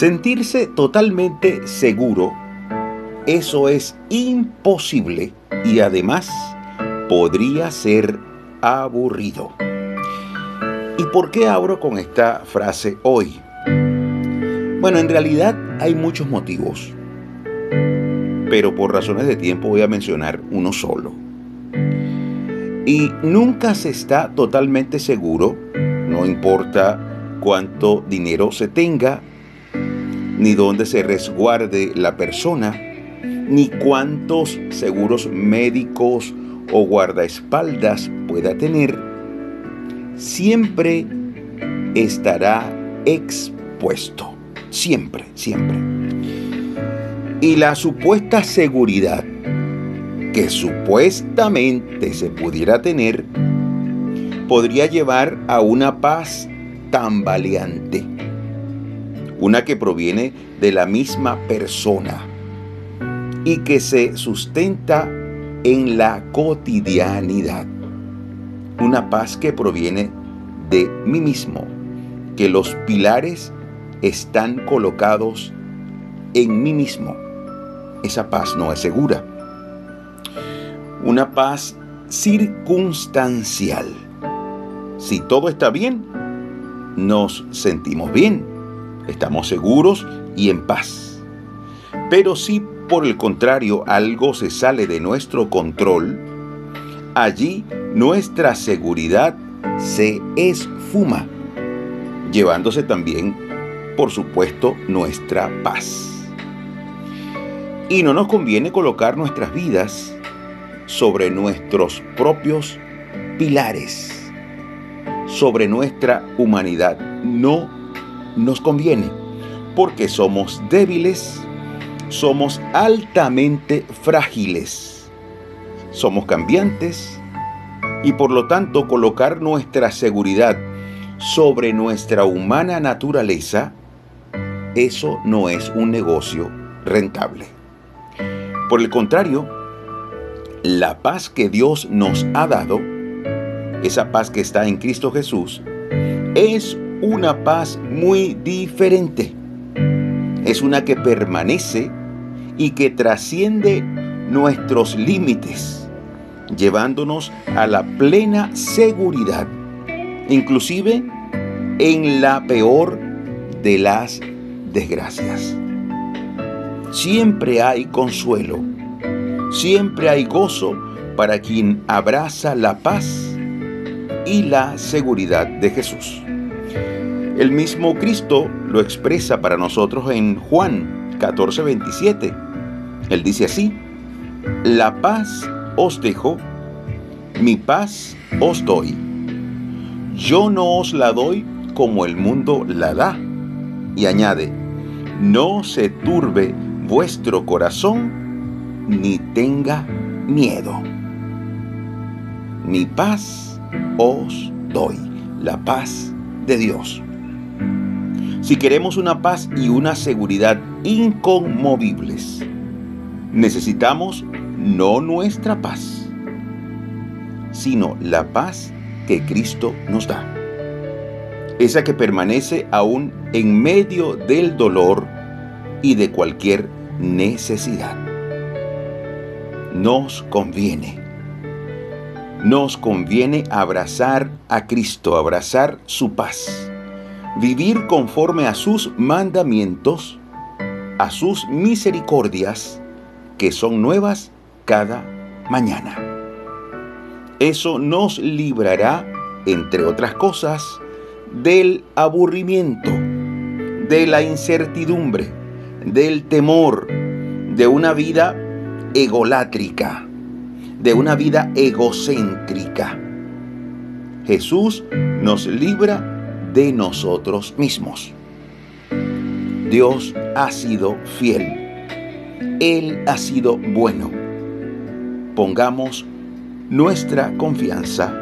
Sentirse totalmente seguro, eso es imposible y además podría ser aburrido. ¿Y por qué abro con esta frase hoy? Bueno, en realidad hay muchos motivos, pero por razones de tiempo voy a mencionar uno solo. Y nunca se está totalmente seguro, no importa cuánto dinero se tenga, ni dónde se resguarde la persona, ni cuántos seguros médicos o guardaespaldas pueda tener, siempre estará expuesto. Siempre, siempre. Y la supuesta seguridad que supuestamente se pudiera tener podría llevar a una paz tambaleante, una que proviene de la misma persona y que se sustenta en la cotidianidad, una paz que proviene de mí mismo, que los pilares están colocados en mí mismo. Esa paz no es segura. Una paz circunstancial. Si todo está bien, nos sentimos bien, estamos seguros y en paz. Pero si por el contrario algo se sale de nuestro control, allí nuestra seguridad se esfuma, llevándose también por supuesto, nuestra paz. Y no nos conviene colocar nuestras vidas sobre nuestros propios pilares, sobre nuestra humanidad. No nos conviene, porque somos débiles, somos altamente frágiles, somos cambiantes y por lo tanto colocar nuestra seguridad sobre nuestra humana naturaleza eso no es un negocio rentable. Por el contrario, la paz que Dios nos ha dado, esa paz que está en Cristo Jesús, es una paz muy diferente. Es una que permanece y que trasciende nuestros límites, llevándonos a la plena seguridad, inclusive en la peor de las desgracias. Siempre hay consuelo, siempre hay gozo para quien abraza la paz y la seguridad de Jesús. El mismo Cristo lo expresa para nosotros en Juan 14:27. Él dice así, la paz os dejo, mi paz os doy. Yo no os la doy como el mundo la da. Y añade, no se turbe vuestro corazón ni tenga miedo. Mi paz os doy, la paz de Dios. Si queremos una paz y una seguridad inconmovibles, necesitamos no nuestra paz, sino la paz que Cristo nos da. Esa que permanece aún en medio del dolor y de cualquier necesidad. Nos conviene. Nos conviene abrazar a Cristo, abrazar su paz, vivir conforme a sus mandamientos, a sus misericordias, que son nuevas cada mañana. Eso nos librará, entre otras cosas, del aburrimiento, de la incertidumbre, del temor, de una vida egolátrica, de una vida egocéntrica. Jesús nos libra de nosotros mismos. Dios ha sido fiel. Él ha sido bueno. Pongamos nuestra confianza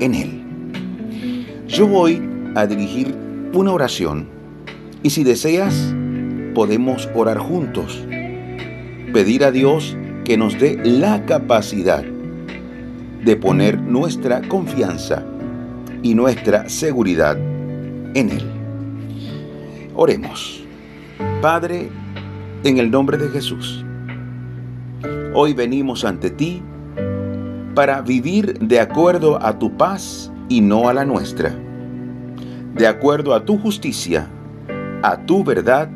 en Él. Yo voy a dirigir una oración y si deseas, podemos orar juntos. Pedir a Dios que nos dé la capacidad de poner nuestra confianza y nuestra seguridad en Él. Oremos. Padre, en el nombre de Jesús, hoy venimos ante ti para vivir de acuerdo a tu paz y no a la nuestra, de acuerdo a tu justicia, a tu verdad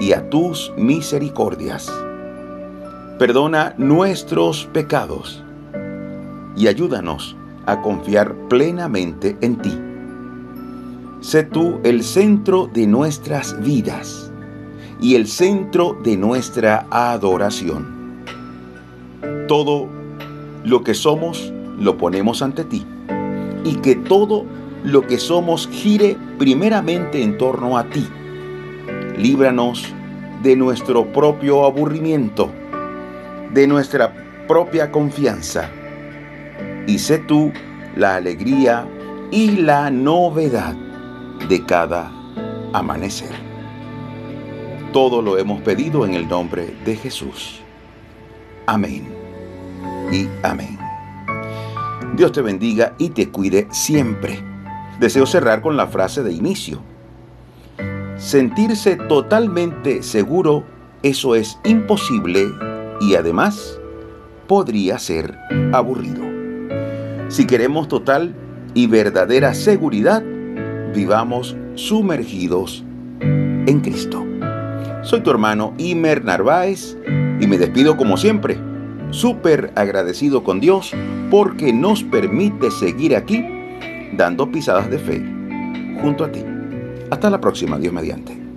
y a tus misericordias. Perdona nuestros pecados y ayúdanos a confiar plenamente en ti. Sé tú el centro de nuestras vidas y el centro de nuestra adoración. Todo lo que somos lo ponemos ante ti y que todo lo que somos gire primeramente en torno a ti. Líbranos de nuestro propio aburrimiento, de nuestra propia confianza y sé tú la alegría y la novedad de cada amanecer. Todo lo hemos pedido en el nombre de Jesús. Amén y amén. Dios te bendiga y te cuide siempre. Deseo cerrar con la frase de inicio. Sentirse totalmente seguro, eso es imposible y además podría ser aburrido. Si queremos total y verdadera seguridad, vivamos sumergidos en Cristo. Soy tu hermano Imer Narváez y me despido como siempre, súper agradecido con Dios porque nos permite seguir aquí dando pisadas de fe junto a ti. Hasta la próxima, Dios mediante.